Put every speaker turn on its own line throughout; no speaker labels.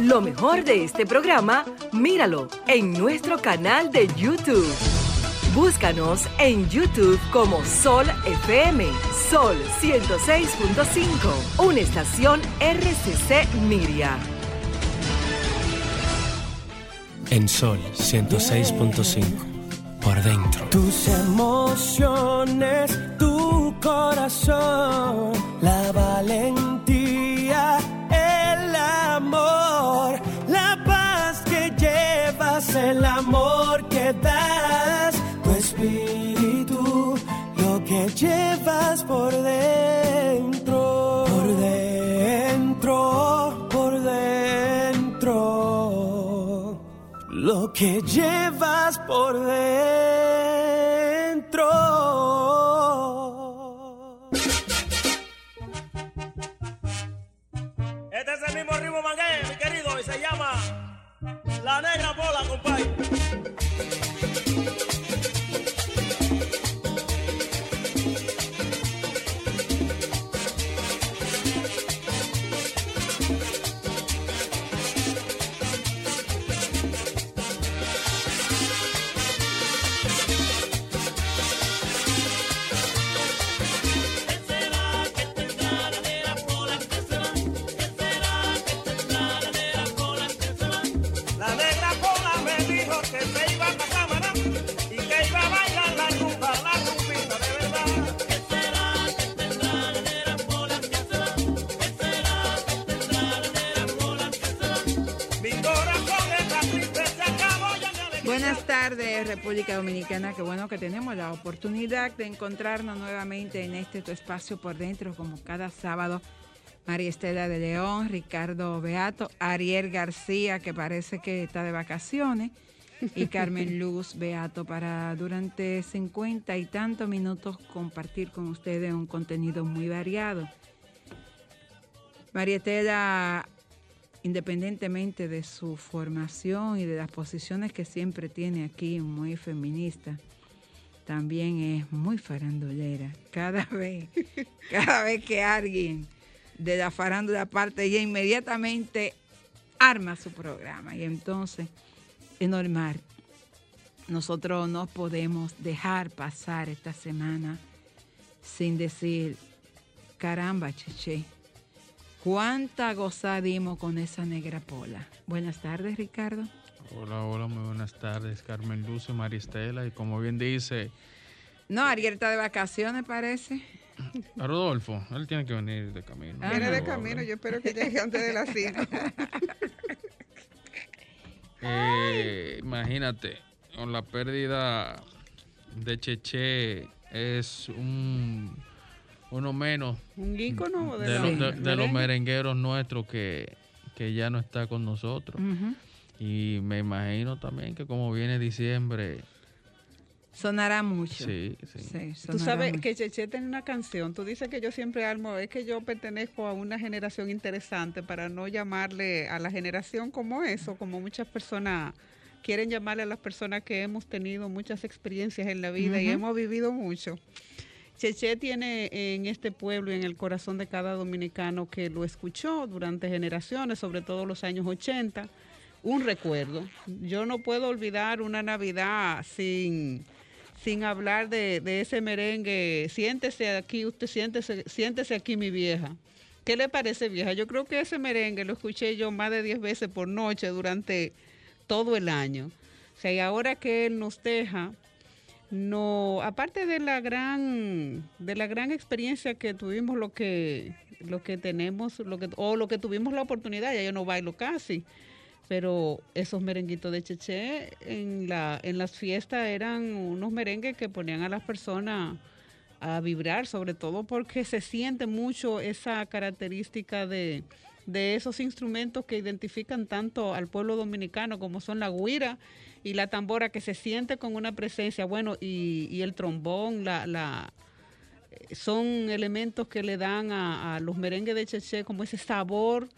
Lo mejor de este programa, míralo en nuestro canal de YouTube. Búscanos en YouTube como Sol FM, Sol 106.5, una estación RCC Miria.
En Sol 106.5, por dentro.
Tus emociones, tu corazón, la valentía, por dentro, por dentro, por dentro, lo que llevas por dentro.
Este es el mismo ritmo mangué, mi querido, y se llama La Negra Bola, compadre.
República Dominicana. Qué bueno que tenemos la oportunidad de encontrarnos nuevamente en este tu espacio por dentro, como cada sábado. María Estela de León, Ricardo Beato, Ariel García, que parece que está de vacaciones, y Carmen Luz Beato, para durante 50 y tantos minutos compartir con ustedes un contenido muy variado. María Estela independientemente de su formación y de las posiciones que siempre tiene aquí, muy feminista, también es muy farandulera. Cada vez, cada vez que alguien de la farándula parte, ella inmediatamente arma su programa. Y entonces, es normal. Nosotros no podemos dejar pasar esta semana sin decir, caramba, cheche, cuánta gozada dimos con esa negra pola. Buenas tardes, Ricardo.
Hola, hola, muy buenas tardes, Carmen Luz y Maristela. Y como bien dice
No, Ariel está de vacaciones, parece.
a Rodolfo, él tiene que venir de camino.
Ah,
Viene de
No,
camino, yo espero que llegue antes de las 5.
Eh, imagínate, con la pérdida de Cheche es un uno menos
Un ícono de,
de,
la-
los- de- de los
merengue.
merengueros nuestros que, que ya no está con nosotros. Y me imagino también que como viene diciembre,
Sonará mucho.
sí, sí.
Sí,
Tú sabes
mucho.
que Cheche tiene una canción. Tú dices que yo siempre armo, es que yo pertenezco a una generación interesante para no llamarle a la generación como eso, como muchas personas quieren llamarle a las personas que hemos tenido muchas experiencias en la vida y hemos vivido mucho. Cheche tiene en este pueblo y en el corazón de cada dominicano que lo escuchó durante generaciones, sobre todo los años 80, un recuerdo. Yo no puedo olvidar una Navidad sin, sin hablar de, ese merengue. Siéntese aquí, usted siéntese, siéntese aquí, mi vieja. ¿Qué le parece, vieja? Yo creo que ese merengue lo escuché yo más de 10 veces por noche durante todo el año. Y ahora que él nos deja, no, aparte de la gran, de la gran experiencia que tuvimos, lo que, lo que tenemos, lo que, o lo que tuvimos la oportunidad, ya yo no bailo casi, pero esos merenguitos de Cheche en la, en las fiestas eran unos merengues que ponían a las personas a vibrar, sobre todo porque se siente mucho esa característica de, de esos instrumentos que identifican tanto al pueblo dominicano como son la guira y la tambora que se siente con una presencia, bueno, y, y el trombón, la, la, eh, son elementos que le dan a, a los merengues de Cheche como ese sabor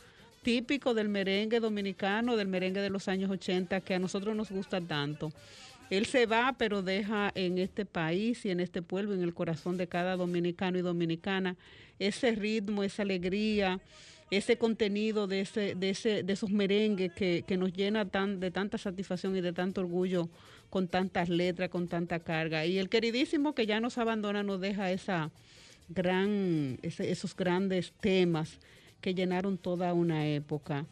típico del merengue dominicano, del merengue de los años 80, que a nosotros nos gusta tanto. Él se va, pero deja en este país y en este pueblo, en el corazón de cada dominicano y dominicana, ese ritmo, esa alegría, ese contenido de, ese, de, ese, de esos merengues que, que nos llena tan, de tanta satisfacción y de tanto orgullo con tantas letras, con tanta carga. Y el queridísimo que ya nos abandona nos deja esa gran, ese- esos grandes temas que llenaron toda una época.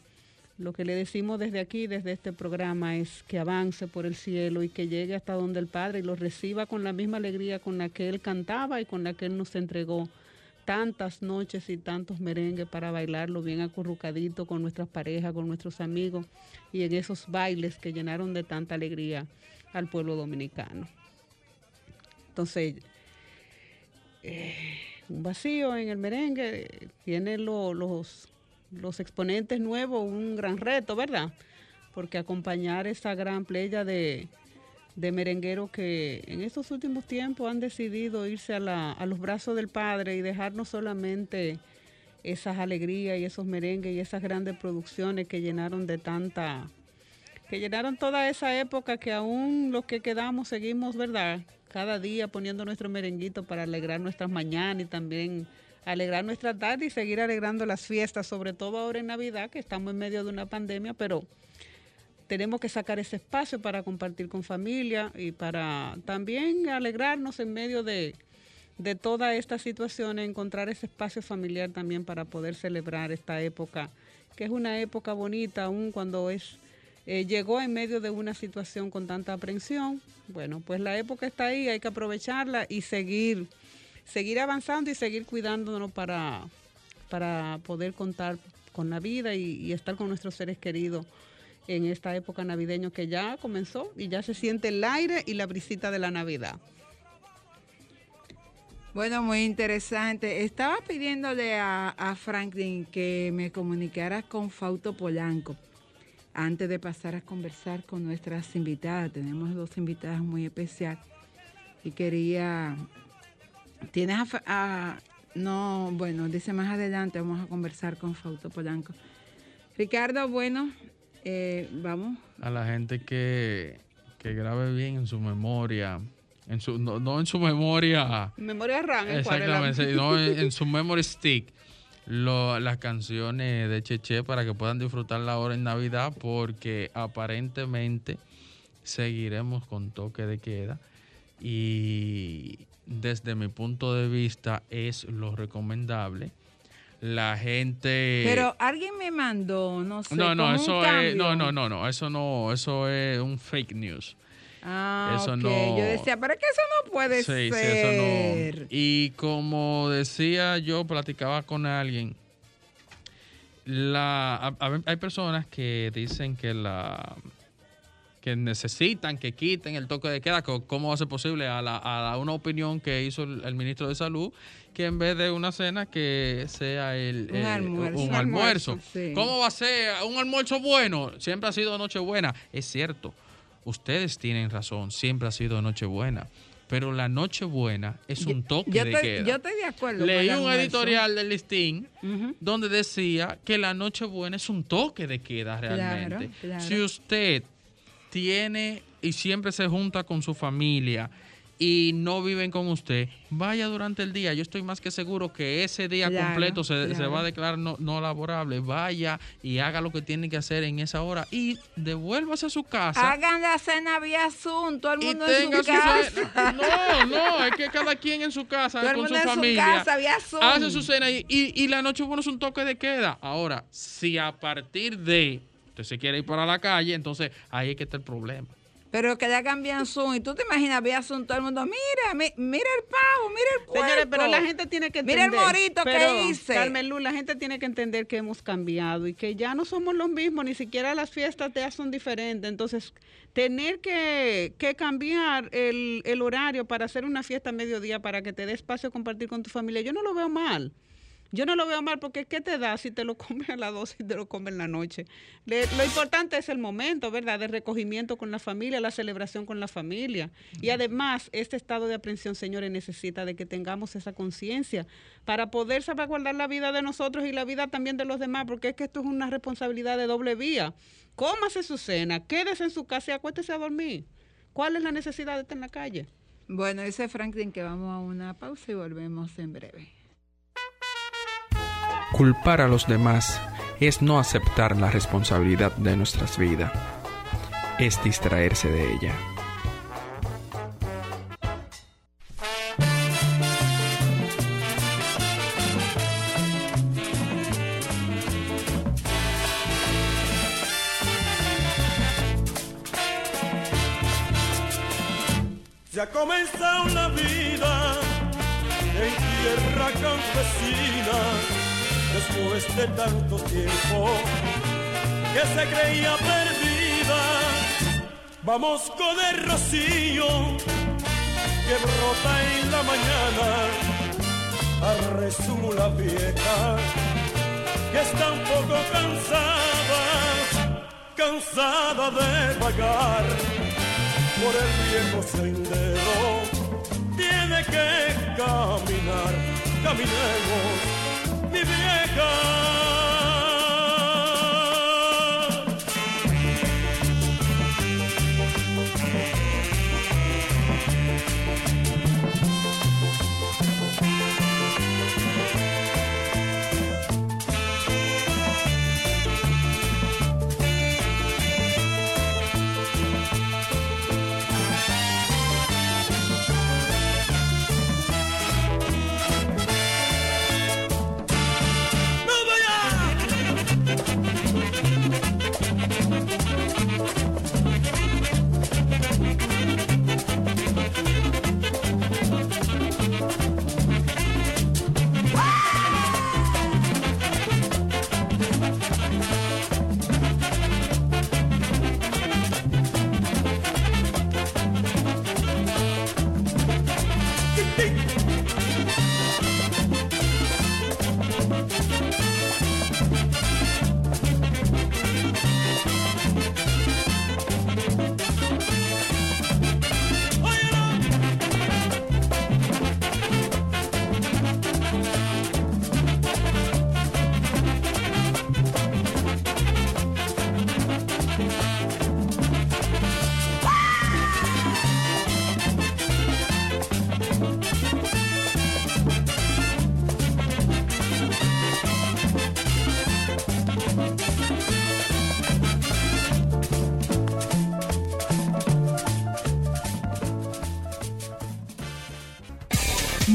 Lo que le decimos desde aquí, desde este programa, es que avance por el cielo y que llegue hasta donde el Padre y lo reciba con la misma alegría con la que Él cantaba y con la que Él nos entregó tantas noches y tantos merengues para bailarlo bien acurrucadito con nuestras parejas, con nuestros amigos y en esos bailes que llenaron de tanta alegría al pueblo dominicano. Entonces, eh, un vacío en el merengue tiene lo- los, los exponentes nuevos un gran reto, ¿verdad? Porque acompañar esa gran playa de, de merengueros que en estos últimos tiempos han decidido irse a, la- a los brazos del Padre y dejarnos solamente esas alegrías y esos merengues y esas grandes producciones que llenaron de tanta, que llenaron toda esa época que aún los que quedamos seguimos, ¿verdad? Cada día poniendo nuestro merenguito para alegrar nuestras mañanas y también alegrar nuestra tarde y seguir alegrando las fiestas, sobre todo ahora en Navidad, que estamos en medio de una pandemia, pero tenemos que sacar ese espacio para compartir con familia y para también alegrarnos en medio de, de toda esta situación, encontrar ese espacio familiar también para poder celebrar esta época, que es una época bonita, aún cuando es eh, llegó en medio de una situación con tanta aprensión. Bueno, pues la época está ahí, hay que aprovecharla y seguir, seguir avanzando y seguir cuidándonos para, para poder contar con la vida y, y estar con nuestros seres queridos en esta época navideña que ya comenzó y ya se siente el aire y la brisita de la Navidad.
Bueno, muy interesante. Estaba pidiéndole a, Franklin que me comunicara con Fausto Polanco antes de pasar a conversar con nuestras invitadas. Tenemos dos invitadas muy especiales y quería... ¿Tienes a- No, bueno, dice más adelante vamos a conversar con Fausto Polanco. Ricardo, bueno, eh, vamos.
a la gente que, que grabe bien en su memoria, en su, no, no en su memoria,
Memoria RAM, ¿eh? ¿cuál es la-
exactamente, no en, en su memory stick, lo- las canciones de Cheche para que puedan disfrutarla ahora en Navidad, porque aparentemente seguiremos con toque de queda y desde mi punto de vista es lo recomendable. La gente...
Pero alguien me mandó, no sé.
no, no, eso es, no, no, no, no, eso no, eso es un fake news.
Ah,
Eso no-
Yo decía, pero es que eso no puede
Sí, sí,
ser.
eso no. Y como decía yo, platicaba con alguien, la, a- a ver, hay personas que dicen que la que necesitan que quiten el toque de queda, ¿cómo va a ser posible? A, la, a la- una opinión que hizo el, el ministro de Salud, que en vez de una cena, que sea el,
Un almuerzo.
un
Un
almuerzo.
almuerzo, sí.
¿Cómo va a ser un almuerzo bueno? Siempre ha sido Nochebuena. Es cierto, ustedes tienen razón, siempre ha sido Nochebuena. Pero la Nochebuena es un toque
Yo
de
estoy,
queda.
yo estoy de acuerdo.
Leí un editorial del listín donde decía que la Nochebuena es un toque de queda realmente.
Claro, claro.
Si usted tiene y siempre se junta con su familia y no viven con usted, vaya durante el día. Yo estoy más que seguro que ese día
Claro,
completo se, se
claro.
va a declarar no, no laborable. Vaya y haga lo que tiene que hacer en esa hora y devuélvase a su casa.
Hagan la cena vía Zoom, todo el
y
mundo en su
su
casa.
cena. No, no, es que cada quien en su casa
Todo el
con
mundo
su
en su
familia
casa, vía Zoom.
hace su cena y, y, y la noche bueno es un toque de queda. Ahora, si a partir de usted se quiere ir para la calle, entonces ahí es que está el problema.
Pero que ya cambian Zoom. Y tú te imaginas vía Zoom todo el mundo. Mira, mi- mira el pavo, mira el puerco.
Señores, pero la gente tiene que entender.
Mira el morito que
pero,
hice.
Carmen Luz, la gente tiene que entender que hemos cambiado y que ya no somos los mismos, ni siquiera las fiestas ya son diferentes. Entonces, tener que, que cambiar el, el horario para hacer una fiesta a mediodía para que te dé espacio a compartir con tu familia, yo no lo veo mal. Yo no lo veo mal porque ¿qué te da si te lo comes a las 12 y te lo comes en la noche? Le- lo importante es el momento, ¿verdad? De recogimiento con la familia, la celebración con la familia. Y además, este estado de aprensión, señores, necesita de que tengamos esa conciencia para poder salvaguardar la vida de nosotros y la vida también de los demás, porque es que esto es una responsabilidad de doble vía. Cómase su cena, quédese en su casa y acuéstese a dormir. ¿Cuál es la necesidad de estar en la calle?
Bueno, dice Franklin que vamos a una pausa y volvemos en breve.
Culpar a los demás es no aceptar la responsabilidad de nuestras vidas, es distraerse de ella.
Se ha comenzado la vida en tierra campesina después de tanto tiempo que se creía perdida. Vamos con el rocío que brota en la mañana a resumo la vieja que está un poco cansada, cansada de vagar por el viejo sendero tiene que caminar, caminemos, mi vieja.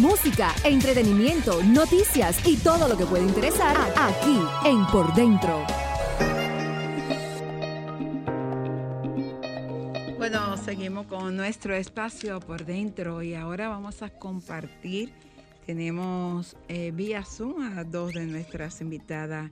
Música, entretenimiento, noticias y todo lo que puede interesar aquí en Por Dentro.
Bueno, seguimos con nuestro espacio por dentro y ahora vamos a compartir. Tenemos eh, vía Zoom a dos de nuestras invitadas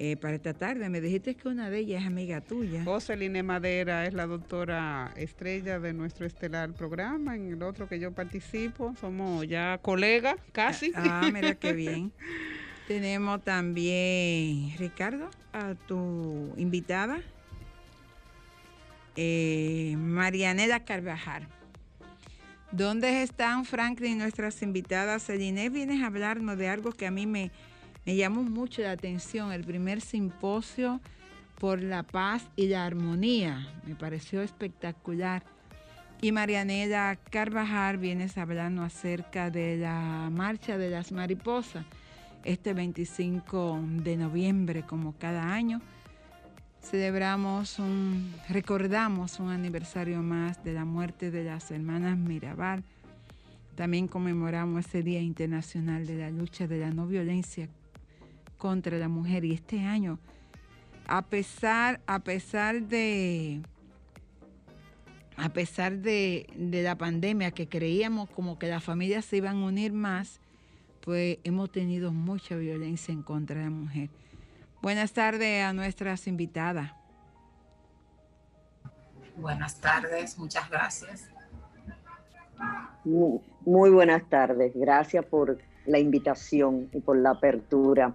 eh, para esta tarde. Me dijiste que una de ellas es amiga tuya.
Joseline Madera es la doctora estrella de nuestro estelar programa. En el otro que yo participo, somos ya colegas, casi.
Ah, mira qué bien. Tenemos también, Ricardo, a tu invitada, eh, Marianela Carvajal. ¿Dónde están Franklin, nuestras invitadas? Celine, vienes a hablarnos de algo que a mí me, me llamó mucho la atención, el primer simposio por la paz y la armonía. Me pareció espectacular. Y Marianela Carvajal vienes a hablarnos acerca de la marcha de las mariposas, este 25 de noviembre, como cada año. Celebramos un, recordamos un aniversario más de la muerte de las hermanas Mirabal. También conmemoramos ese Día Internacional de la Lucha de la No Violencia contra la Mujer. Y este año, a pesar, a pesar de, a pesar de, de la pandemia, que creíamos como que las familias se iban a unir más, pues hemos tenido mucha violencia en contra de la mujer. Buenas tardes a nuestras invitadas.
Buenas tardes, muchas gracias.
Muy, muy buenas tardes, gracias por la invitación y por la apertura.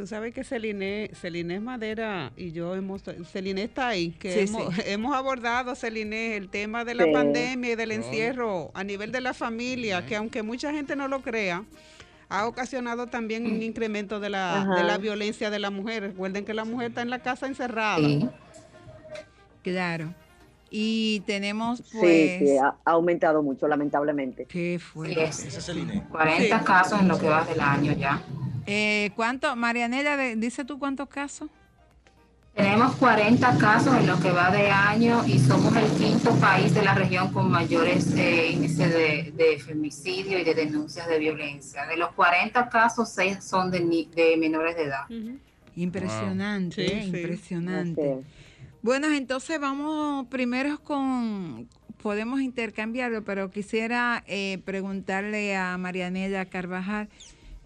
Tú sabes que Celine, Celine Madera y yo hemos, Celine está ahí, que
Sí,
hemos,
sí.
hemos abordado, Celine, el tema de la
Sí.
pandemia y del encierro a nivel de la familia, que aunque mucha gente no lo crea, ha ocasionado también un incremento de la, de la violencia de la mujer. Recuerden que la mujer está en la casa encerrada.
Sí.
Claro. Y tenemos
Sí,
pues...
sí, ha, ha aumentado mucho, lamentablemente.
¿Qué
Sí,
fue?
es.
Ese es el INE.
40
Sí.
casos en lo que va del año ya.
Eh, ¿Cuánto, Marianela, dice tú cuántos casos?
Tenemos 40 casos en lo que va de año y somos el quinto país de la región con mayores eh, índices de, de femicidio y de denuncias de violencia. De los 40 casos, 6 son de, ni- de menores de edad.
Impresionante,
Sí,
eh,
sí.
impresionante. Bueno, entonces vamos primero con, podemos intercambiarlo, pero quisiera eh, preguntarle a Marianela Carvajal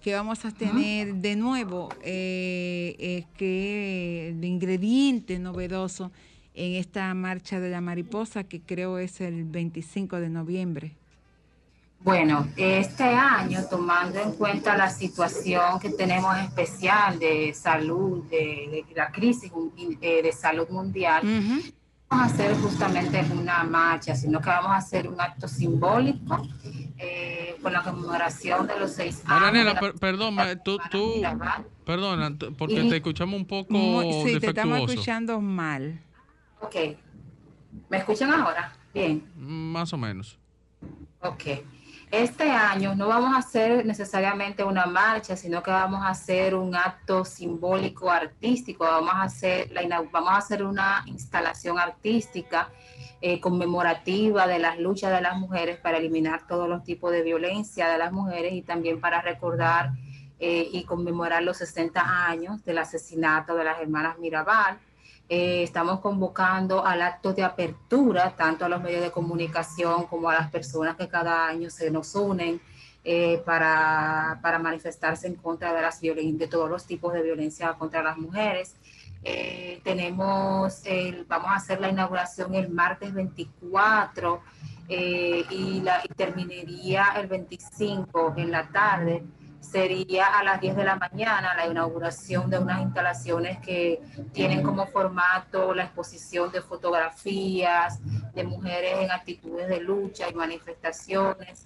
que vamos a tener de nuevo eh, eh, que el ingrediente novedoso en esta marcha de la mariposa que creo es el 25 de noviembre.
Bueno, este año, tomando en cuenta la situación que tenemos especial de salud, de, de la crisis eh, de salud mundial,
Ujú.
vamos a hacer justamente una marcha, sino que vamos a hacer un acto simbólico eh, con la conmemoración de los seis años.
Marianela,
de la-
per- perdón, tú, perdona, porque
Y-
te escuchamos un poco
Muy- sí, te estamos
defectuoso.
escuchando mal.
Ok. ¿Me escuchan ahora? Bien.
Más o menos.
Ok. Este año no vamos a hacer necesariamente una marcha, sino que vamos a hacer un acto simbólico artístico. Vamos a hacer, la, vamos a hacer una instalación artística eh, conmemorativa de las luchas de las mujeres para eliminar todos los tipos de violencia de las mujeres y también para recordar eh, y conmemorar los 60 años del asesinato de las hermanas Mirabal. Eh, estamos convocando al acto de apertura, tanto a los medios de comunicación como a las personas que cada año se nos unen eh, para, para manifestarse en contra de, las de todos los tipos de violencia contra las mujeres. Eh, tenemos, el- vamos a hacer la inauguración el martes 24 eh, y, la, y terminaría el 25 en la tarde. Sería a las 10 de la mañana la inauguración de unas instalaciones que tienen como formato la exposición de fotografías de mujeres en actitudes de lucha y manifestaciones.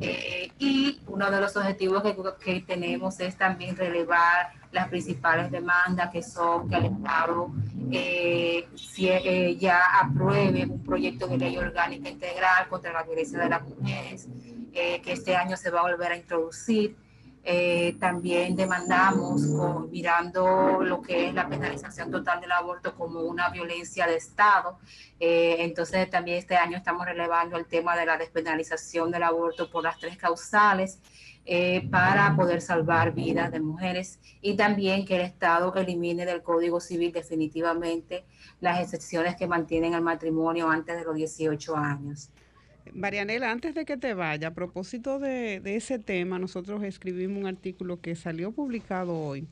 Eh, y uno de los objetivos que, que tenemos es también relevar las principales demandas que son que el Estado eh, si- eh, ya apruebe un proyecto de ley orgánica integral contra la violencia de las mujeres, eh, que este año se va a volver a introducir. Eh, también demandamos, mirando lo que es la penalización total del aborto como una violencia de Estado. Eh, entonces, también este año estamos relevando el tema de la despenalización del aborto por las tres causales eh, para poder salvar vidas de mujeres y también que el Estado elimine del Código Civil definitivamente las excepciones que mantienen el matrimonio antes de los 18 años.
Marianela, antes de que te vaya, a propósito de, ese tema, nosotros escribimos un artículo que salió publicado hoy.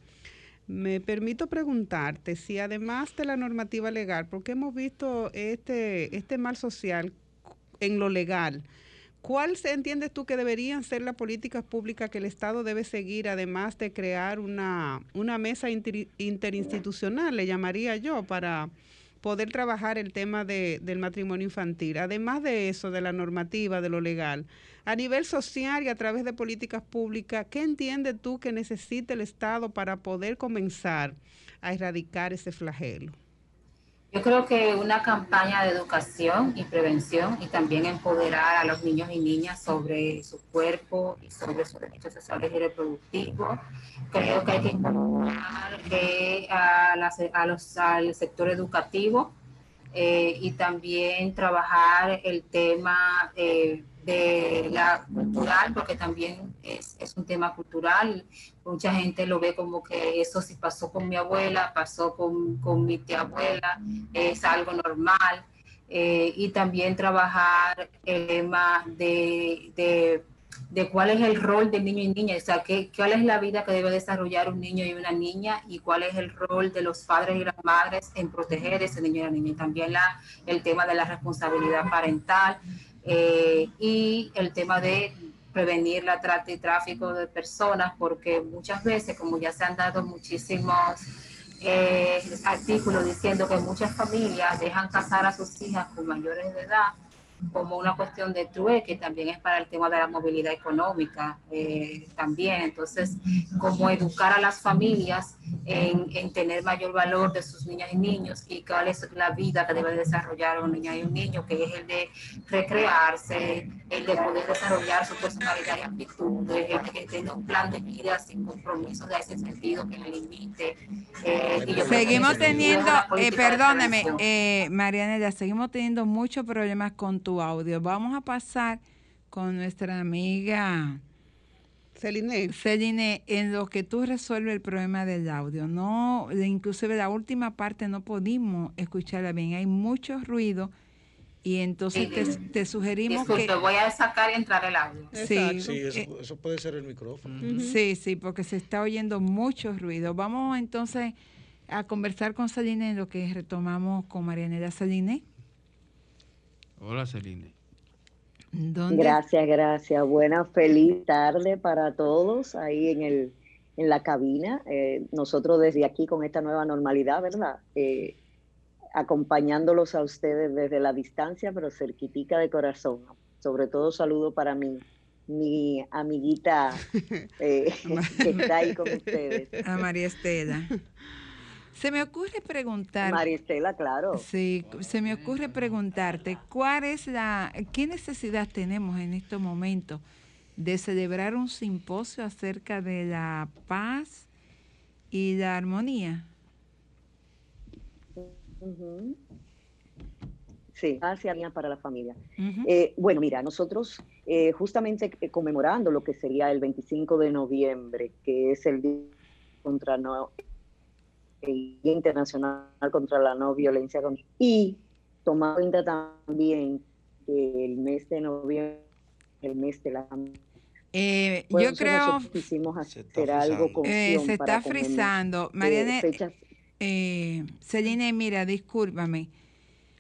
Me permito preguntarte si además de la normativa legal, porque hemos visto este, este mal social en lo legal, ¿cuál se- entiendes tú que deberían ser las políticas públicas que el Estado debe seguir, además de crear una, una mesa inter- interinstitucional, le llamaría yo, para poder trabajar el tema de, del matrimonio infantil. Además de eso, de la normativa, de lo legal, a nivel social y a través de políticas públicas, ¿qué entiendes tú que necesita el Estado para poder comenzar a erradicar ese flagelo?
Yo creo que una campaña de educación y prevención y también empoderar a los niños y niñas sobre su cuerpo y sobre sus derechos sexuales y reproductivos. Creo que hay que involucrar eh, a a los- al sector educativo eh, y también trabajar el tema eh, de la cultural, porque también es, un tema cultural. Mucha gente lo ve como que eso sí pasó con mi abuela, pasó con, con mi tía abuela, es algo normal. Eh, y también trabajar el tema de, de cuál es el rol del niño y niña, o sea, qué, cuál es la vida que debe desarrollar un niño y una niña y cuál es el rol de los padres y las madres en proteger ese niño y la niña. Y también la, el tema de la responsabilidad parental eh, y el tema de prevenir la trata y tráfico de personas, porque muchas veces, como ya se han dado muchísimos eh, artículos diciendo que muchas familias dejan casar a sus hijas con mayores de edad como una cuestión de trueque, también es para el tema de la movilidad económica eh, también. Entonces, como educar a las familias en, en, tener mayor valor de sus niñas y niños y cuál es la vida que debe desarrollar una niña y un niño, que es el de recrearse, el de poder desarrollar su personalidad y aptitudes, el que tenga un plan de vida sin compromisos de ese sentido que le limite. Eh, y yo
seguimos teniendo, eh, perdóneme, eh, Marianela, seguimos teniendo muchos problemas con tu audio. Vamos a pasar con nuestra amiga
Celine.
Celine, en lo que tú resuelves el problema del audio. No, inclusive la última parte no pudimos escucharla bien. Hay mucho ruido y entonces te, te, sugerimos
Disculpe,
que...
voy a sacar y entrar el audio.
Sí,
Sí, eso, eso puede ser el micrófono.
sí, sí, porque se está oyendo mucho ruido. Vamos entonces a conversar con Celine en lo que retomamos con Marianela Celine.
Hola, Celine.
¿Dónde?
Gracias, gracias. Buena, feliz tarde para todos ahí en, el, en la cabina. Eh, nosotros desde aquí con esta nueva normalidad, ¿verdad? Eh, acompañándolos a ustedes desde la distancia, pero cerquitica de corazón. Sobre todo saludo para mí, mi amiguita eh, que está ahí con ustedes.
A María Estela. Se me ocurre preguntar.
María Estela, claro.
Sí, se me ocurre preguntarte, ¿cuál es la, qué necesidad tenemos en estos momentos de celebrar un simposio acerca de la paz y la armonía?
Uh -huh. Sí, hacia para la familia. Uh -huh. eh, bueno, mira, nosotros eh, justamente conmemorando lo que sería el 25 de noviembre, que es el Día contra no, el Día Internacional contra la No Violencia y tomando en cuenta también que el mes de noviembre, el mes de la
eh, yo creo
quisimos hacer algo con
eh, se está frizando. Mariana, eh, Celine, mira, discúlpame.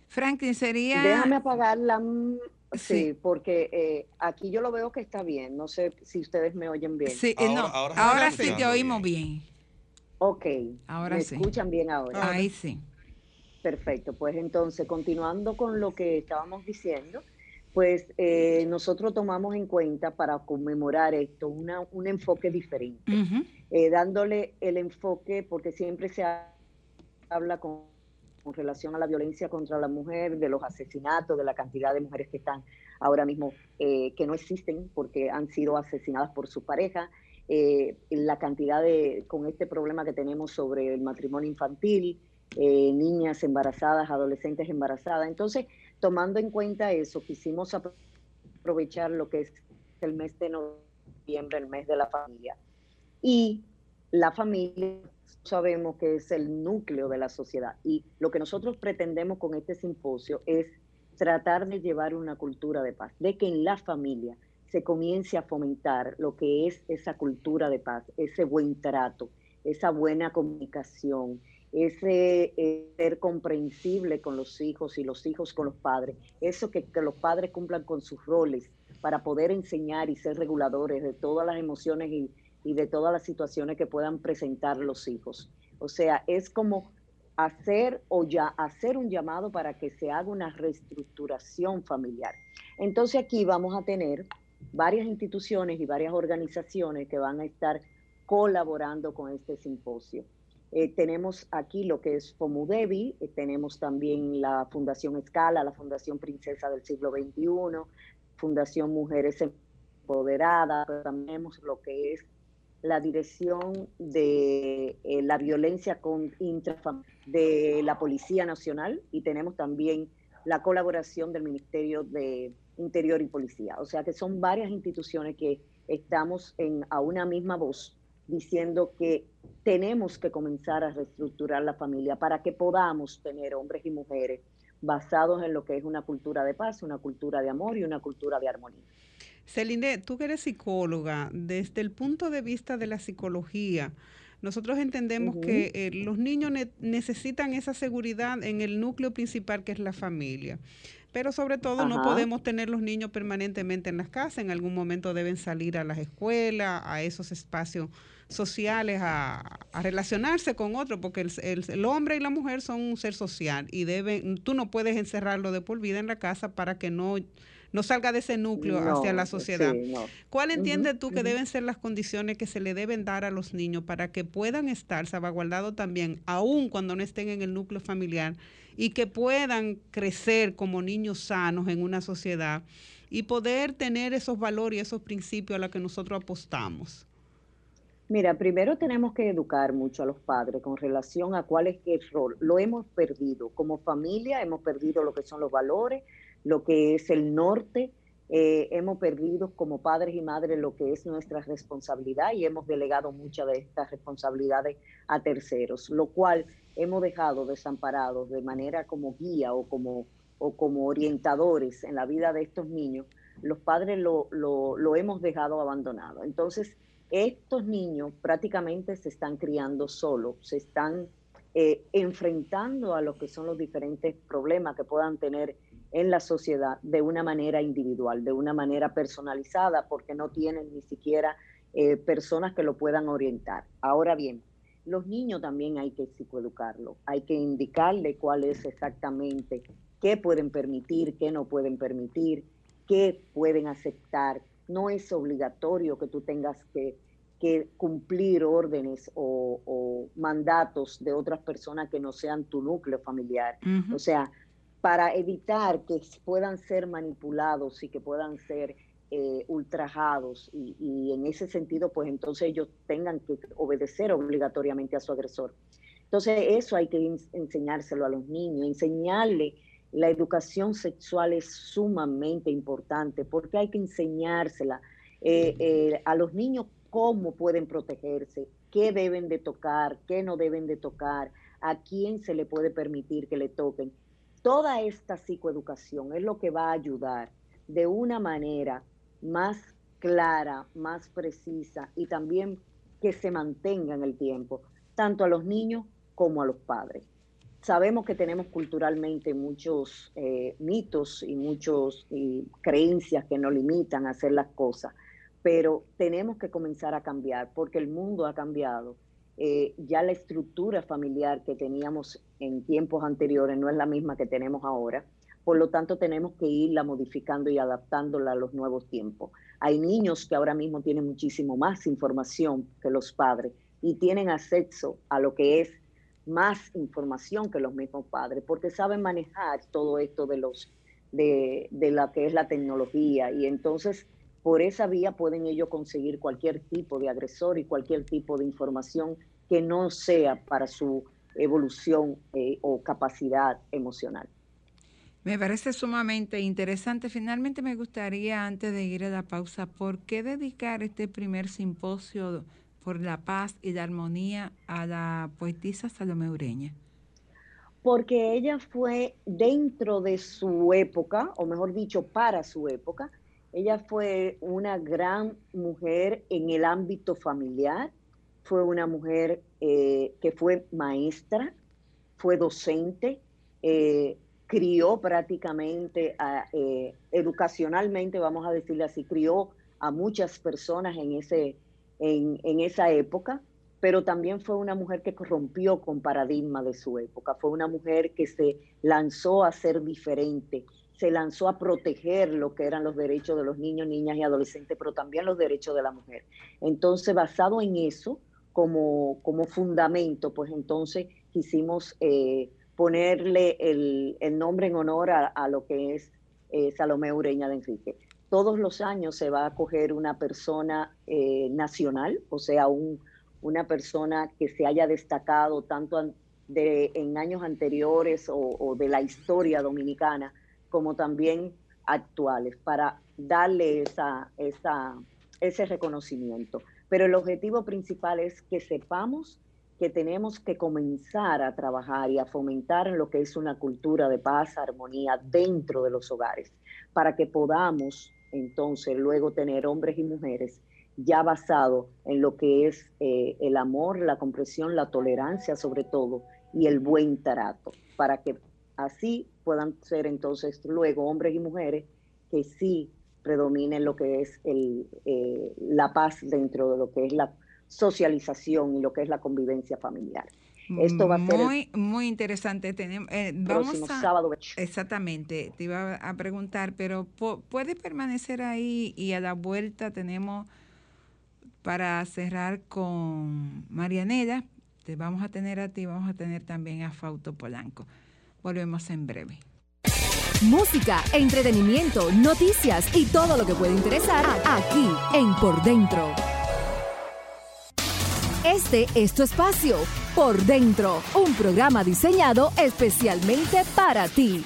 Franklin, sería...
Déjame apagar la... Sí, sí porque eh, aquí yo lo veo que está bien. No sé si ustedes me oyen bien.
Sí, ahora, no, ahora, ahora sí te oímos bien. bien.
Ok.
Ahora
¿Me
sí.
escuchan bien ahora?
Ahí sí.
Perfecto. Pues entonces, continuando con lo que estábamos diciendo, pues eh, nosotros tomamos en cuenta para conmemorar esto una, un enfoque diferente, uh -huh. eh, dándole el enfoque, porque siempre se habla con, con, relación a la violencia contra la mujer, de los asesinatos, de la cantidad de mujeres que están ahora mismo, eh, que no existen porque han sido asesinadas por su pareja, eh, la cantidad de, con este problema que tenemos sobre el matrimonio infantil, eh, niñas embarazadas, adolescentes embarazadas. Entonces, tomando en cuenta eso, quisimos aprovechar lo que es el mes de noviembre, el mes de la familia. Y la familia sabemos que es el núcleo de la sociedad. Y lo que nosotros pretendemos con este simposio es tratar de llevar una cultura de paz, de que en la familia se comience a fomentar lo que es esa cultura de paz, ese buen trato, esa buena comunicación, ese eh, ser comprensible con los hijos y los hijos con los padres, eso que, los padres cumplan con sus roles para poder enseñar y ser reguladores de todas las emociones y de todas las situaciones que puedan presentar los hijos. O sea, es como hacer o ya hacer un llamado para que se haga una reestructuración familiar. Entonces aquí vamos a tener varias instituciones y varias organizaciones que van a estar colaborando con este simposio. Eh, tenemos aquí lo que es FOMUDEBI, eh, tenemos también la Fundación Escala, la Fundación Princesa del Siglo XXI, Fundación Mujeres Empoderadas, tenemos lo que es la Dirección de eh, la Violencia con de la Policía Nacional y tenemos también la colaboración del Ministerio de Interior y Policía. O sea que son varias instituciones que estamos en, a una misma voz diciendo que tenemos que comenzar a reestructurar la familia para que podamos tener hombres y mujeres basados en lo que es una cultura de paz, una cultura de amor y una cultura de armonía.
Celine, tú que eres psicóloga, desde el punto de vista de la psicología, nosotros entendemos uh -huh. que eh, los niños ne necesitan esa seguridad en el núcleo principal que es la familia. Pero sobre todo no podemos tener los niños permanentemente en las casas, en algún momento deben salir a las escuelas, a esos espacios sociales, a, a relacionarse con otros, porque el, el- el hombre y la mujer son un ser social y deben, tú no puedes encerrarlo de por vida en la casa para que no, no salga de ese núcleo
No,
hacia la sociedad.
sí, no.
¿Cuál entiendes tú que deben ser las condiciones que se le deben dar a los niños para que puedan estar salvaguardados también, aun cuando no estén en el núcleo familiar, y que puedan crecer como niños sanos en una sociedad y poder tener esos valores y esos principios a los que nosotros apostamos?
Mira, primero tenemos que educar mucho a los padres con relación a cuál es el rol. Lo hemos perdido. Como familia hemos perdido lo que son los valores, lo que es el norte. eh, hemos perdido como padres y madres lo que es nuestra responsabilidad y hemos delegado muchas de estas responsabilidades a terceros, lo cual hemos dejado desamparados de manera como guía o como, o como orientadores en la vida de estos niños. Los padres lo, lo, lo hemos dejado abandonado. Entonces, estos niños prácticamente se están criando solos, se están eh, enfrentando a lo que son los diferentes problemas que puedan tener en la sociedad de una manera individual, de una manera personalizada, porque no tienen ni siquiera eh, personas que lo puedan orientar. Ahora bien, los niños también hay que psicoeducarlos, hay que indicarle cuál es exactamente qué pueden permitir, qué no pueden permitir, qué pueden aceptar. No es obligatorio que tú tengas que, que cumplir órdenes o, o mandatos de otras personas que no sean tu núcleo familiar. O sea, para evitar que puedan ser manipulados y que puedan ser eh, ultrajados y, y en ese sentido, pues entonces ellos tengan que obedecer obligatoriamente a su agresor. Entonces, eso hay que ens- enseñárselo a los niños, enseñarle la educación sexual es sumamente importante porque hay que enseñársela eh, eh, a los niños cómo pueden protegerse, qué deben de tocar, qué no deben de tocar, a quién se le puede permitir que le toquen. Toda esta psicoeducación es lo que va a ayudar de una manera más clara, más precisa y también que se mantenga en el tiempo, tanto a los niños como a los padres. Sabemos que tenemos culturalmente muchos eh, mitos y muchas creencias que nos limitan a hacer las cosas, pero tenemos que comenzar a cambiar porque el mundo ha cambiado. Eh, ya la estructura familiar que teníamos en tiempos anteriores no es la misma que tenemos ahora. Por lo tanto, tenemos que irla modificando y adaptándola a los nuevos tiempos. Hay niños que ahora mismo tienen muchísimo más información que los padres y tienen acceso a lo que es más información que los mismos padres, porque saben manejar todo esto de los de, de la que es la tecnología y entonces por esa vía pueden ellos conseguir cualquier tipo de agresor y cualquier tipo de información que no sea para su evolución eh, o capacidad emocional.
Me parece sumamente interesante. Finalmente me gustaría, antes de ir a la pausa, ¿por qué dedicar este primer simposio por la paz y la armonía a la poetisa Salomé Ureña?
Porque ella fue dentro de su época, o mejor dicho, para su época, ella fue una gran mujer en el ámbito familiar, fue una mujer eh, que fue maestra, fue docente, eh, crió prácticamente, eh, educacionalmente, vamos a decirle así, crió a muchas personas en, ese, en, en esa época, pero también fue una mujer que rompió con paradigma de su época, fue una mujer que se lanzó a ser diferente, se lanzó a proteger lo que eran los derechos de los niños, niñas y adolescentes, pero también los derechos de la mujer. Entonces, basado en eso, como, como fundamento, pues entonces quisimos eh, ponerle el, el, nombre en honor a, a lo que es eh, Salomé Ureña de Enrique. Todos los años se va a acoger una persona eh, nacional, o sea, un, una persona que se haya destacado tanto de, en años anteriores o, o de la historia dominicana, como también actuales, para darle esa, esa, ese reconocimiento. Pero el objetivo principal es que sepamos que tenemos que comenzar a trabajar y a fomentar lo que es una cultura de paz, armonía dentro de los hogares, para que podamos entonces luego tener hombres y mujeres ya basado en lo que es eh, el amor, la comprensión, la tolerancia sobre todo y el buen trato, para que así puedan ser entonces luego hombres y mujeres que sí predominen lo que es eh, la paz dentro de lo que es la socialización y lo que es la convivencia familiar. Esto va a ser el
muy, muy interesante. Tenemos, eh, vamos
próximo
a,
sábado.
Exactamente, te iba a preguntar, pero po- puede permanecer ahí y a la vuelta tenemos para cerrar con Marianela. Te vamos a tener a ti, vamos a tener también a Fausto Polanco. Volvemos en breve.
Música, entretenimiento, noticias y todo lo que puede interesar aquí en Por Dentro. Este es tu espacio, Por Dentro, un programa diseñado especialmente para ti.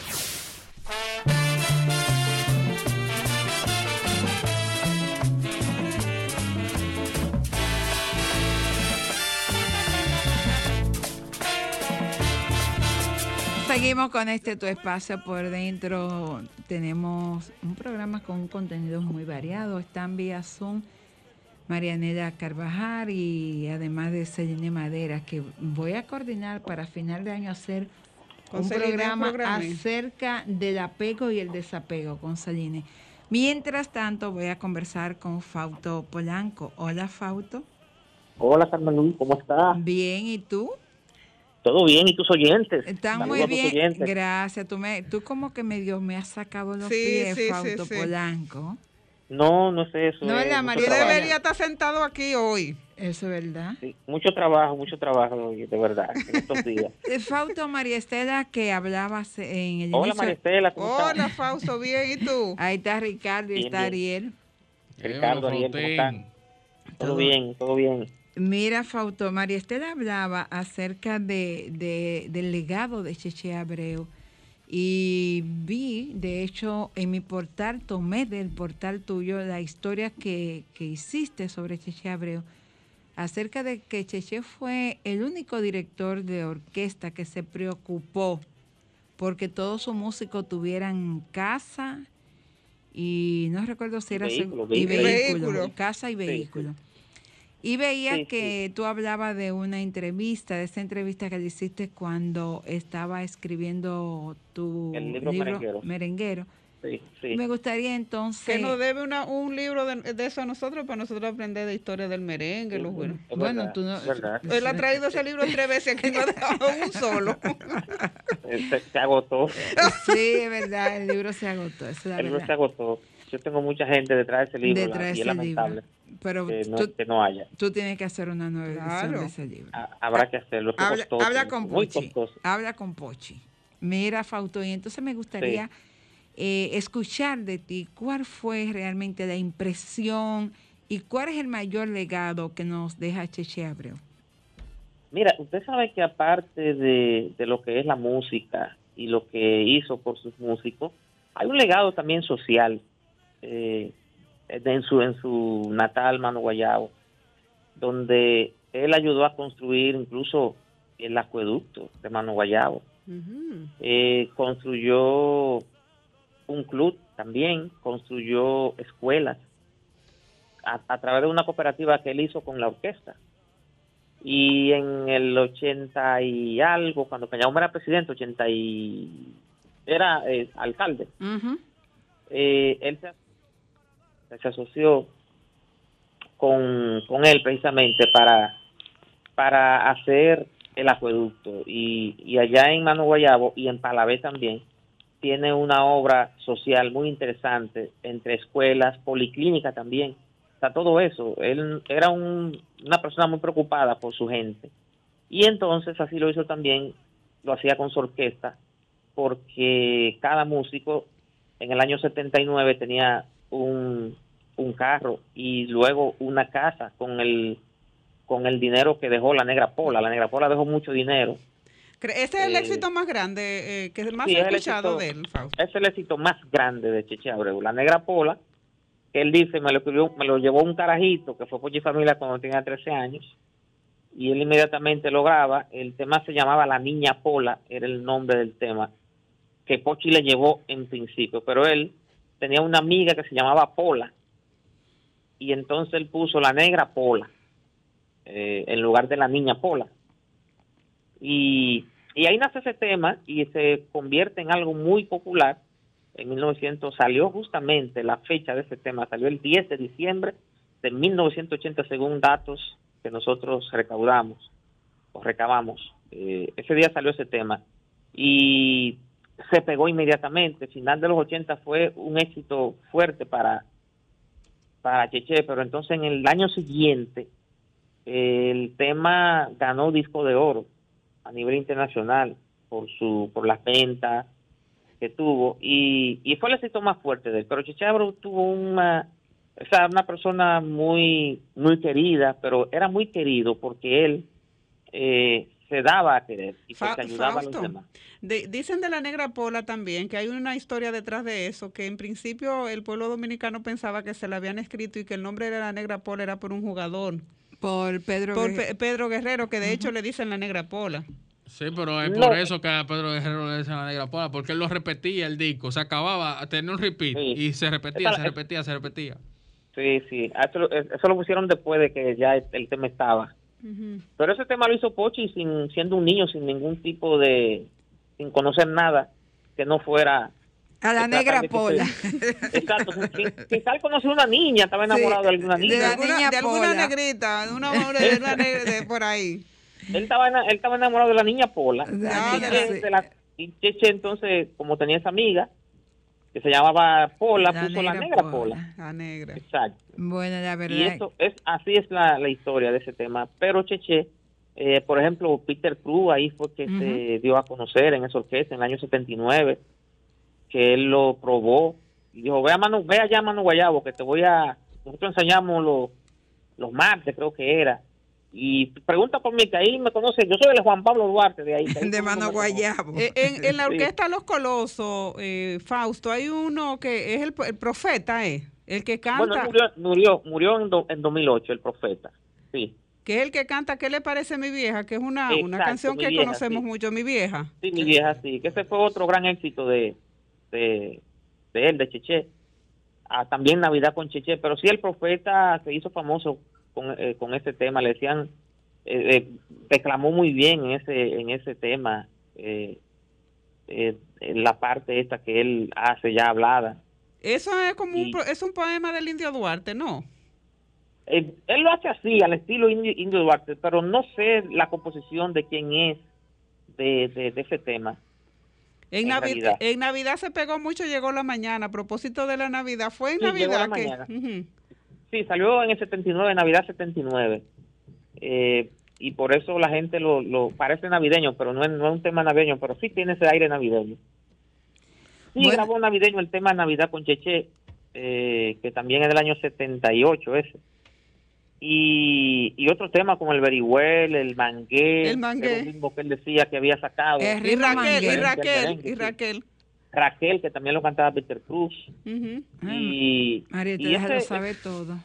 Seguimos con este tu espacio por dentro. Tenemos un programa con contenidos muy variados. Están vía Zoom Marianela Carvajal y además de Celine Madera, que voy a coordinar para final de año hacer
Con
un
Celine,
programa acerca del apego y el desapego con Celine. Mientras tanto, voy a conversar con Fausto Polanco. Hola, Fausto.
Hola, Carmen Luis, ¿cómo estás?
Bien, ¿y tú?
Todo bien, ¿y tus oyentes?
Están
Saludos
muy bien, gracias. Tú, me, tú como que medio me has sacado los
Sí,
pies,
sí, sí,
Fausto
sí.
Polanco.
No, no es eso.
No,
es
la María
debería estar sentado aquí hoy.
Eso es verdad.
Sí, mucho trabajo, mucho trabajo, de verdad, en estos días.
Eh, Fausto María Estela, que hablabas en el
Hola,
inicio.
María Estela, ¿cómo estás?
Hola, Fausto, bien, ¿y tú?
Ahí está Ricardo y
Bien,
está
bien.
Ariel.
Ricardo, Ariel, ¿cómo están? Todo
Todo-
bien, todo bien.
Mira, Fausto, María Estela hablaba acerca de, de- del legado de Cheche Abreu y vi, de hecho, en mi portal, tomé del portal tuyo la historia que, que hiciste sobre Cheche Abreu, acerca de que Cheche fue el único director de orquesta que se preocupó porque todos sus músicos tuvieran casa y no recuerdo si era
Vehículo,
seg- y
vehículo.
vehículo,
Vehículo.
casa y
Sí,
vehículo. Y veía
Sí,
que tú hablabas de una entrevista, de esa entrevista que le hiciste cuando estaba escribiendo tu
El libro Merenguero.
merenguero.
Sí, sí.
Me gustaría entonces...
Que nos debe una, un libro de, de eso a nosotros para nosotros aprender de historia del merengue. los buenos.
Es
bueno, tú no-
es verdad.
Él ha traído ese libro tres veces aquí no ha dejado un solo.
Se, se agotó,
Sí, es verdad, el libro se agotó, eso es la
el libro se agotó. Yo tengo mucha gente detrás de ese libro
Detrás
y es
ese
lamentable
libro. Pero
que, no,
tú,
que no haya.
tú tienes que hacer una nueva edición
Claro.
de ese libro.
Ha- Habrá que hacerlo.
Habla,
costoso,
habla con Pochi. Habla con Pochi. Mira, Fausto, y entonces me gustaría eh, escuchar de ti cuál fue realmente la impresión y cuál es el mayor legado que nos deja Cheche Abreu.
Mira, usted sabe que aparte de, de lo que es la música y lo que hizo por sus músicos, hay un legado también social eh, en, su, en su natal Mano Guayabo, donde él ayudó a construir incluso el acueducto de Mano Guayabo. Eh, construyó un club también, construyó escuelas a, a través de una cooperativa que él hizo con la orquesta. Y en el 80 y algo, cuando Cañabón era presidente, 80 y era eh, alcalde, eh, él se, se asoció con, con él precisamente para, para hacer el acueducto. Y, y allá en Mano Guayabo y en Palabé también tiene una obra social muy interesante entre escuelas, policlínica también. O sea, todo eso. Él era un- una persona muy preocupada por su gente. Y entonces así lo hizo también, lo hacía con su orquesta, porque cada músico en el año 79 tenía un, un carro y luego una casa con el con el dinero que dejó la Negra Pola. La Negra Pola dejó mucho dinero.
Ese es el
Eh,
éxito más grande, eh, que es el más
Sí, es el
escuchado
éxito-
de él, Fausto.
Es el éxito más grande de Cheche Abreu. La Negra Pola, que él dice, me lo, escribió, me lo llevó un carajito que fue Pochi Familia cuando tenía 13 años y él inmediatamente lo graba. El tema se llamaba La Niña Pola, era el nombre del tema que Pochi le llevó en principio, pero él tenía una amiga que se llamaba Pola y entonces él puso La Negra Pola eh, en lugar de La Niña Pola. Y ahí nace ese tema y se convierte en algo muy popular. En 1900 salió justamente la fecha de ese tema, salió el 10 de diciembre de 1980 según datos que nosotros recaudamos o recabamos. Eh, ese día salió ese tema y se pegó inmediatamente. Final de los 80 fue un éxito fuerte para, para Cheche, pero entonces en el año siguiente el tema ganó disco de oro a nivel internacional por su por las ventas que tuvo y, y fue el éxito más fuerte de él. Pero Cheche Abreu tuvo una, o sea, una persona muy muy querida, pero era muy querido porque él eh, se daba a querer y
Fa-
porque ayudaba a
Fausto,
los demás.
de- dicen de la negra pola también que hay una historia detrás de eso, que en principio el pueblo dominicano pensaba que se la habían escrito y que el nombre de la negra pola era por un jugador.
Por Pedro
Por
Guerre-
Pe- Pedro Guerrero, que de hecho le dicen la negra pola.
Sí, pero es
No.
por eso que a Pedro Guerrero le dicen la negra pola, porque él lo repetía el disco, se acababa, tenía un repeat y se repetía, se repetía, se repetía.
Sí, sí, a eso, lo- eso lo pusieron después de que ya el tema estaba. Pero ese tema lo hizo Pochi sin siendo un niño, sin ningún tipo de, sin conocer nada que no fuera.
A la negra pola.
se- exacto, quizá conoció una niña, estaba enamorado de alguna niña.
De alguna, de alguna
Pola.
negrita, de una, de una negra de por ahí.
Él estaba, él estaba enamorado de la niña Pola.
Ah,
y,
de
Cheche,
la-
de la- y Cheche, entonces, como tenía esa amiga que se llamaba Pola,
La
puso la
negra Pola.
Pola.
La negra.
Exacto.
Bueno, la verdad.
Y eso es así es la, la historia de ese tema. Pero Cheche, eh, por ejemplo, Peter Cruz ahí fue que se dio a conocer en esa orquesta en el año 79, que él lo probó y dijo, ve, a Manu, ve allá a Manu Guayabo, que te voy a... Nosotros enseñamos los, los martes, creo que era. Y pregunta por mí, que ahí me conoce, yo soy el Juan Pablo Duarte de ahí. que ahí
De mano guayabo.
Eh, en, en la
Sí.
orquesta Los Colosos, eh, Fausto, hay uno que es el, el profeta, ¿eh? El que canta,
Bueno, murió, murió, murió en, do- en 2008, el profeta. Sí.
que es el que canta ¿Qué le parece mi vieja? Que es una, una canción que
Vieja,
conocemos
sí.
mucho, mi vieja.
Sí, mi vieja, sí, que ese fue otro gran éxito de, de, de él, de Cheche. Ah, también Navidad con Cheche, pero sí el profeta se hizo famoso con, eh, con ese tema, le decían, eh, eh, declamó muy bien en ese, en ese tema, eh, eh, la parte esta que él hace ya hablada.
Eso es como un,
Y-
pro- es un poema del Indio Duarte, ¿no?
Él lo hace así, al estilo Indio, Indio Duarte, pero no sé la composición de quién es de, de, de ese tema.
En,
En
Navi-
realidad.
en Navidad se pegó mucho, llegó la mañana. A propósito de la Navidad, fue en
Sí,
Navidad que...
Sí, salió en el 79, Navidad 79. Eh, y por eso la gente lo, lo parece navideño, pero no es, no es un tema navideño, pero sí tiene ese aire navideño. Sí,
Bueno.
grabó navideño el tema Navidad con Cheche, eh, que también es del año 78 ese. Y, y otro tema como el Berihuel, el Mangué,
El Mangué.
que él decía que había sacado.
Es
Y Raquel, y. Raquel, y. Raquel.
Raquel, que también lo cantaba Peter Cruz.
Ujú.
Y,
Marieta,
y
ya lo sabe todo.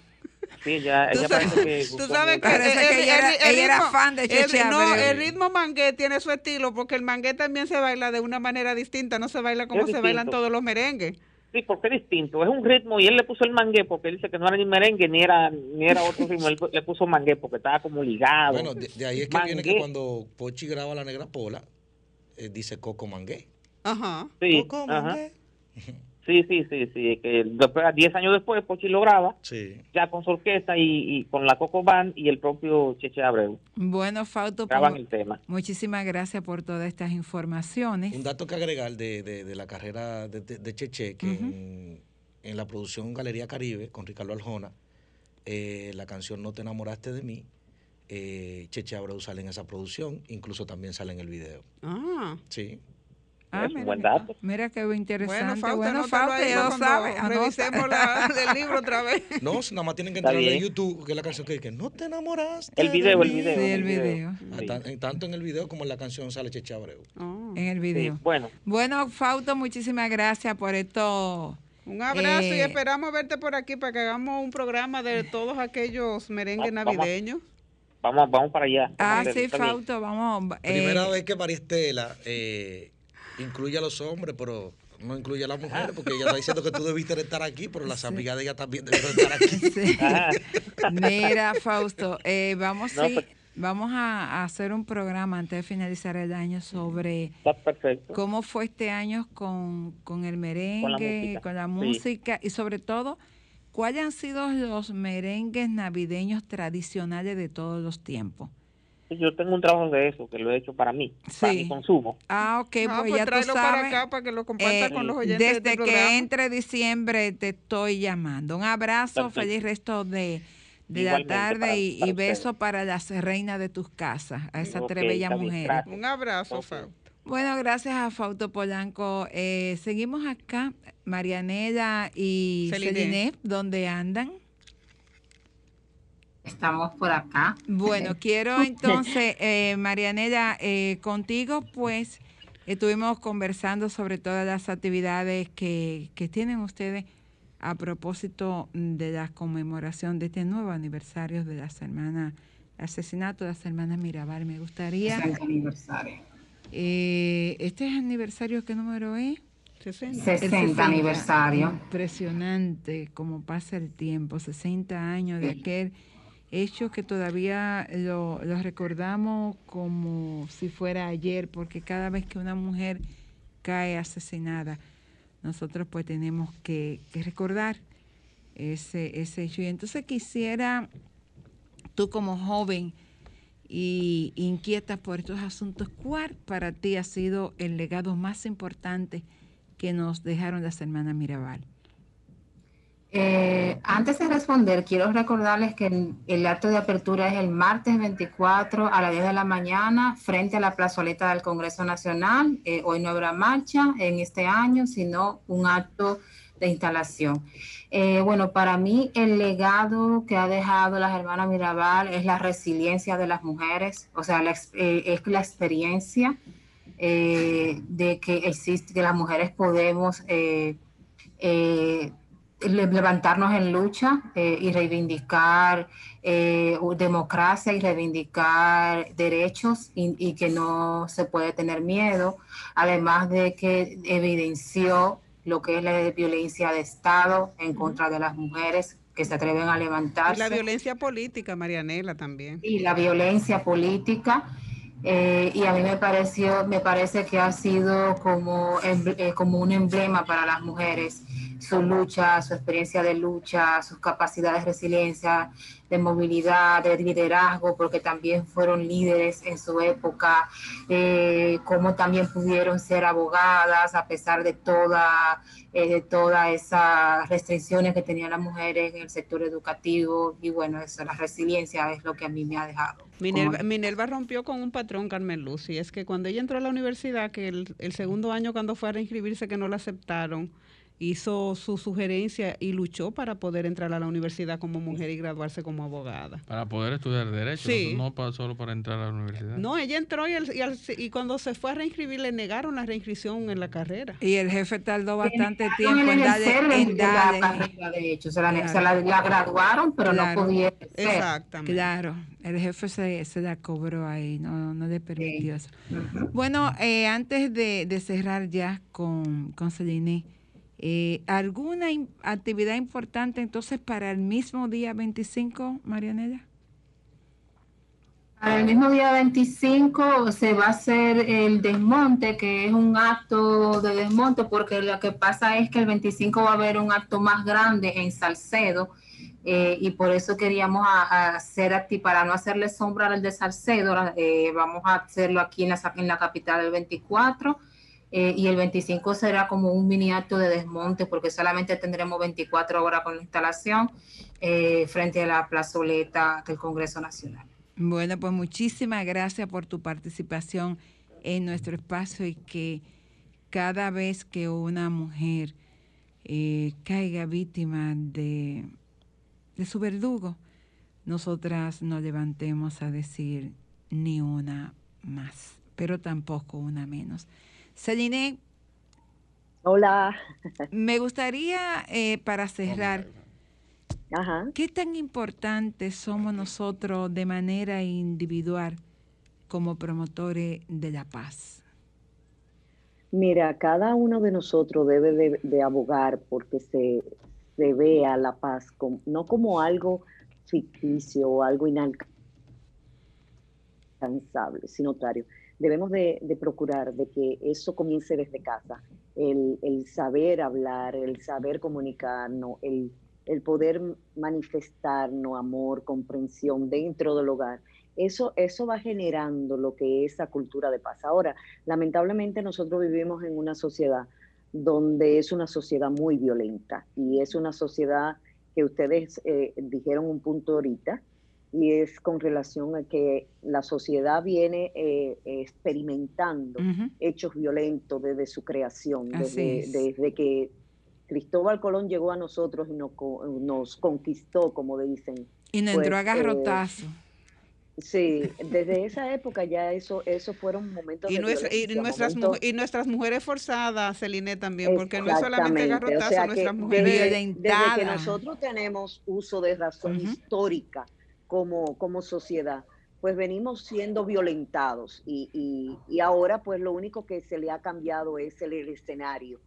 Sí, ya,
Tú
ella
sabes-
parece que
Tú sabes que
Parece que ella era- ella era fan de
el-
Cheche
No, el ritmo mangué tiene su estilo porque el mangué también se baila de una manera distinta, no se baila como se bailan todos los merengues.
Sí, porque es distinto, es un ritmo y él le puso el mangué porque él dice que no era ni merengue ni era ni era otro ritmo, él le puso mangué porque estaba como ligado.
Bueno, de, de ahí es que viene que
Mangué.
cuando Pochi graba La Negra Pola, eh, dice Coco Mangué.
Ajá.
sí,
Coco
ajá. Sí, sí, sí, sí, que después, 10 años después Pochi lo graba
Sí.
ya con su orquesta y, y con la Coco Band y el propio Cheche Abreu
Bueno, Fausto,
graban
pues,
el tema.
muchísimas gracias por todas estas informaciones.
Un dato que agregar de, de- de la carrera de, de- de Cheche, que en, en la producción Galería Caribe con Ricardo Aljona, eh, la canción No te enamoraste de mí, eh, Cheche Abreu sale en esa producción, incluso también sale en el video.
Ah.
Sí.
Ah,
es un
mira,
buen dato.
mira qué interesante.
Bueno, Fausto,
Bueno, ya lo sabe.
Revisemos la, el libro otra vez.
No, nada más tienen que entrar
bien.
YouTube, que es la canción que dice, no te enamoraste
El video,
de
el
mí".
video.
Sí, el video.
Ah, tan- en- tanto en el video como en la canción sale Cheche Abreu.
Ah.
En el
Sí,
video.
bueno,
Bueno, Fausto, muchísimas gracias por esto.
Un abrazo y
Eh,
esperamos verte por aquí para que hagamos un programa de todos aquellos merengues
Vamos, vamos.
navideños.
vamos vamos para allá.
Ah, sí. Fausto, vamos. eh,
Primera vez que María Estela eh, incluye a los hombres, pero no incluye a las mujeres, porque ella está diciendo que tú debiste de estar aquí, pero las amigas de ella también debieron estar aquí.
sí. Mira, Fausto, eh, vamos
No,
sí,
pues-
Vamos a, a hacer un programa antes de finalizar el año sobre cómo fue este año con, con el merengue, con la música,
sí.
y sobre todo, cuáles han sido los merengues navideños tradicionales de todos los tiempos.
Yo tengo un trabajo de eso que lo he hecho para mí, para mi consumo.
Ah, ok,
Ah,
pues,
pues
ya tú
tráelo para
sabes.
acá para que lo comparta
eh,
con los oyentes de
Desde
este
que
programa.
entre diciembre te estoy llamando. Un abrazo,
Perfecto.
feliz resto de, de la tarde
para-
y,
para
y beso para las reinas de tus casas, a esas
Ok,
tres bellas mujeres.
Un abrazo, Fausto.
Bueno, gracias a Fausto Polanco. Eh, seguimos acá, Marianela y
Celine.
Celine, ¿dónde andan?
Estamos por acá.
Bueno, quiero entonces, eh, Marianela, eh, contigo pues estuvimos conversando sobre todas las actividades que, que tienen ustedes a propósito de la conmemoración de este nuevo aniversario de las hermanas, asesinato de las hermanas Mirabal. Me gustaría...
60 aniversario.
Eh, ¿Este es aniversario qué número es?
60
El
aniversario.
Impresionante cómo pasa el tiempo, 60 años de aquel hecho que todavía lo, lo recordamos como si fuera ayer, porque cada vez que una mujer cae asesinada, nosotros pues tenemos que, que recordar ese, ese hecho. Y entonces quisiera, tú como joven y inquieta por estos asuntos, ¿cuál para ti ha sido el legado más importante que nos dejaron las hermanas Mirabal?
Eh, antes de responder, quiero recordarles que el, acto de apertura es el martes 24 a las 10 de la mañana frente a la plazoleta del Congreso Nacional. Eh, hoy no habrá marcha en este año, sino un acto de instalación. Eh, bueno, para mí el legado que ha dejado las hermanas Mirabal es la resiliencia de las mujeres, o sea, es la experiencia de que existe, que las mujeres podemos levantarnos en lucha eh, y reivindicar eh, democracia y reivindicar derechos y, y que no se puede tener miedo, además de que evidenció lo que es la violencia de Estado en contra de las mujeres que se atreven a
Y
levantarse
la violencia política, Marianela, también.
y la violencia política. eh, y a mí me pareció, me parece que ha sido como, eh, como un emblema para las mujeres, su lucha, su experiencia de lucha, sus capacidades de resiliencia, de movilidad, de liderazgo, porque también fueron líderes en su época, eh, cómo también pudieron ser abogadas a pesar de toda, eh, de todas esas restricciones que tenían las mujeres en el sector educativo. Y bueno, eso, la resiliencia es lo que a mí me ha dejado.
Minerva, Minerva rompió con un patrón, Carmen Luz, y es que cuando ella entró a la universidad, que el, el segundo año cuando fue a reinscribirse que no la aceptaron, hizo su sugerencia y luchó para poder entrar a la universidad como mujer y graduarse como abogada.
Para poder estudiar Derecho,
Sí.
no pa- solo para entrar a la universidad.
No, ella entró y, el- y al- y cuando se fue a reinscribir le negaron la reinscripción en la carrera.
Y el jefe tardó bastante tiempo
en
en darle,
ejercer la-
en
la
darle-
carrera, de hecho, se la,
Claro.
se la- la graduaron, pero
Claro.
no podía ejercer.
Claro, el jefe se, se la cobró ahí, no, no le permitió eso. Bueno, eh, antes de, de cerrar ya con, con Celine, eh, ¿alguna actividad importante entonces para el mismo día 25, Marianela?
Para el mismo día 25 se va a hacer el desmonte, que es un acto de desmonte, porque lo que pasa es que el 25 va a haber un acto más grande en Salcedo, eh, y por eso queríamos hacer aquí, para no hacerle sombra al de Salcedo, eh, vamos a hacerlo aquí en la, en la capital el 24, eh, y el 25 será como un mini acto de desmonte, porque solamente tendremos 24 horas con la instalación eh, frente a la plazoleta del Congreso Nacional.
Bueno, pues muchísimas gracias por tu participación en nuestro espacio y que cada vez que una mujer eh, caiga víctima de, de su verdugo, nosotras nos levantemos a decir ni una más, pero tampoco una menos. Celine.
Hola.
Me gustaría, eh, para cerrar, ¿qué tan importantes somos nosotros de manera individual como promotores de la paz?
Mira, cada uno de nosotros debe de, de abogar porque se, se vea la paz como- no como algo ficticio o algo inalcanzable, inalcanzable, sino contrario. Debemos de, procurar de que eso comience desde casa, el, el saber hablar, el saber comunicarnos, el, el poder manifestarnos amor, comprensión dentro del hogar. Eso, eso va generando lo que es esa cultura de paz. Ahora, lamentablemente nosotros vivimos en una sociedad donde es una sociedad muy violenta y es una sociedad que ustedes eh, dijeron un punto ahorita, y es con relación a que la sociedad viene eh, experimentando hechos violentos desde su creación, desde, desde, que Cristóbal Colón llegó a nosotros y nos, nos conquistó, como dicen.
Y nos entró a pues, eh, garrotazo.
Sí, desde esa época ya eso, eso fueron momentos
y,
de
nuestra, y nuestras y nuestras mujeres forzadas, Celine también, porque no es solamente garrotazo, nuestras mujeres
desde, desde, que nosotros tenemos uso de razón histórica como, como sociedad, pues venimos siendo violentados y, y, ahora pues lo único que se le ha cambiado es el, escenario,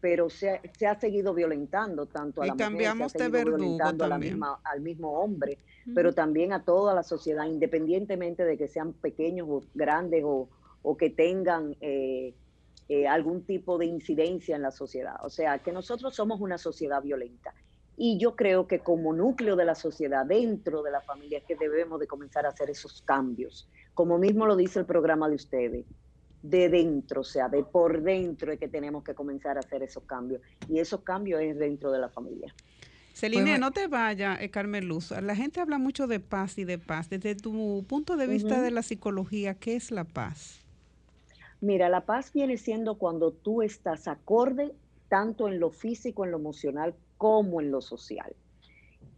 pero se, se, ha seguido violentando tanto a la mujer, se ha violentando a la misma, al mismo hombre, pero también a toda la sociedad, independientemente de que sean pequeños o grandes o, o que tengan eh, eh, algún tipo de incidencia en la sociedad. O sea, que nosotros somos una sociedad violenta y yo creo que como núcleo de la sociedad, dentro de la familia, es que debemos de comenzar a hacer esos cambios. Como mismo lo dice el programa de ustedes, de dentro, o sea, de por dentro es que tenemos que comenzar a hacer esos cambios. Y esos cambios es dentro de la familia.
Celine, no te vayas, eh, Carmen Luz. La gente habla mucho de paz y de paz. Desde tu punto de vista de la psicología, ¿qué es la paz?
Mira, la paz viene siendo cuando tú estás acorde tanto en lo físico, en lo emocional, como en lo social.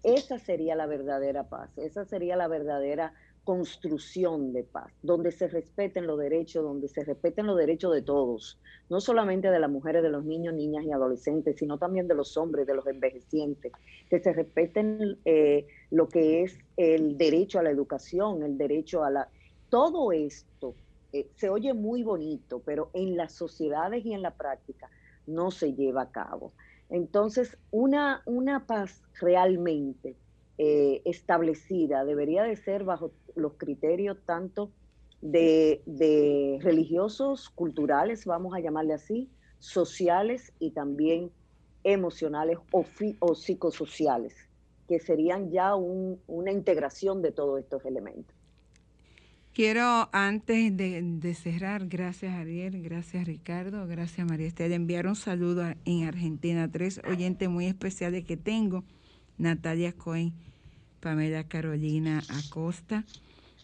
Esa sería la verdadera paz, esa sería la verdadera construcción de paz, donde se respeten los derechos, donde se respeten los derechos de todos, no solamente de las mujeres, de los niños, niñas y adolescentes, sino también de los hombres, de los envejecientes, que se respeten eh, lo que es el derecho a la educación, el derecho a la... Todo esto eh, se oye muy bonito, pero en las sociedades y en la práctica no se lleva a cabo. Entonces, una, una paz realmente eh, establecida debería de ser bajo los criterios tanto de, religiosos, culturales, vamos a llamarle así, sociales y también emocionales o psicosociales, que serían ya una integración de todos estos elementos.
Quiero, antes de, cerrar, gracias Ariel, gracias Ricardo, gracias María Estela, enviar un saludo en Argentina a tres oyentes muy especiales que tengo, Natalia Cohen, Pamela Carolina Acosta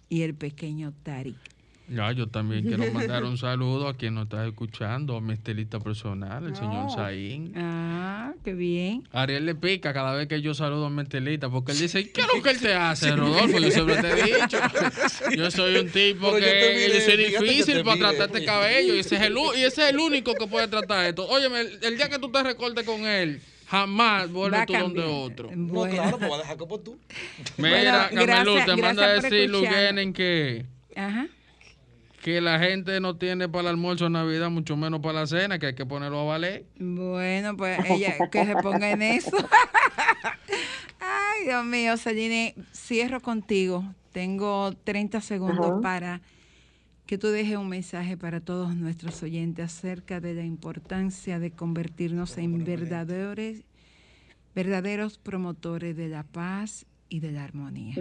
y el pequeño Tarik.
Ya, yo también quiero mandar un saludo a quien nos está escuchando, a mi estelita personal, el señor Saín.
Ah, qué bien.
Ariel le pica cada vez que yo saludo a mi estelita, porque él dice, ¿qué es lo que él te hace, Rodolfo? Yo siempre te he dicho. Yo soy un tipo que yo soy difícil para tratarte este cabello, y ese, es el, y ese es el único que puede tratar esto. Óyeme, el, día que tú te recortes con él, Jamás vuelve tú donde otro.
No, claro, pues va a dejar como tú.
Mira, bueno, te manda a decir, Lugenen, que... Ajá que la gente no tiene para el almuerzo de Navidad, mucho menos para la cena, que hay que ponerlo a valer.
Bueno, pues ella que se ponga en eso. Ay, Dios mío, Celine, cierro contigo. Tengo 30 segundos para que tú dejes un mensaje para todos nuestros oyentes acerca de la importancia de convertirnos en verdaderos, verdaderos promotores de la paz y de la armonía.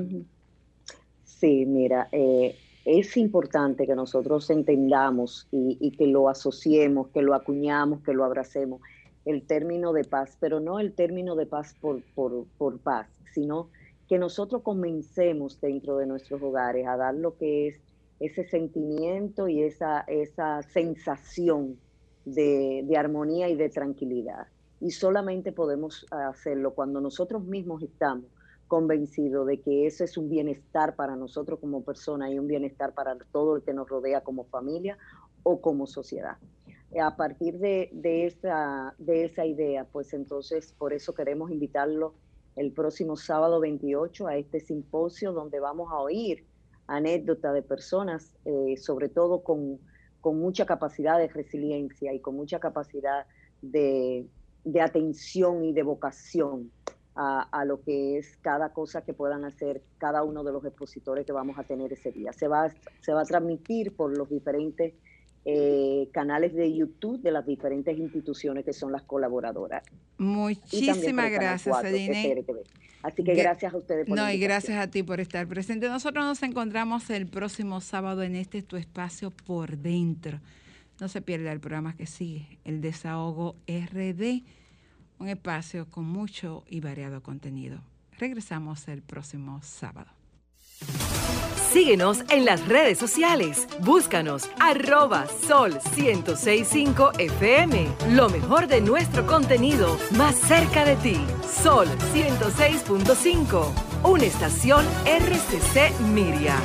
Sí, mira, eh, es importante que nosotros entendamos y, que lo asociemos, que lo acuñamos, que lo abracemos, el término de paz, pero no el término de paz por, por, paz, sino que nosotros comencemos dentro de nuestros hogares a dar lo que es ese sentimiento y esa, esa sensación de, de armonía y de tranquilidad. Y solamente podemos hacerlo cuando nosotros mismos estamos convencido de que ese es un bienestar para nosotros como persona y un bienestar para todo el que nos rodea como familia o como sociedad. A partir de, esa, de esa idea, pues entonces por eso queremos invitarlo el próximo sábado 28 a este simposio donde vamos a oír anécdotas de personas, eh, sobre todo con, con, mucha capacidad de resiliencia y con mucha capacidad de, de atención y de vocación a, a lo que es cada cosa que puedan hacer cada uno de los expositores que vamos a tener ese día. Se va, se va a transmitir por los diferentes eh, canales de YouTube de las diferentes instituciones que son las colaboradoras.
Muchísimas gracias, Adine.
Así que gracias a ustedes
por No, y gracias a ti por estar presente. Nosotros nos encontramos el próximo sábado en este tu espacio por dentro. No se pierda el programa que sigue, el Desahogo RD, un espacio con mucho y variado contenido. Regresamos el próximo sábado.
Síguenos en las redes sociales. Búscanos arroba sol 1065 FM. Lo mejor de nuestro contenido más cerca de ti. Sol 106.5. Una estación RCC Miria.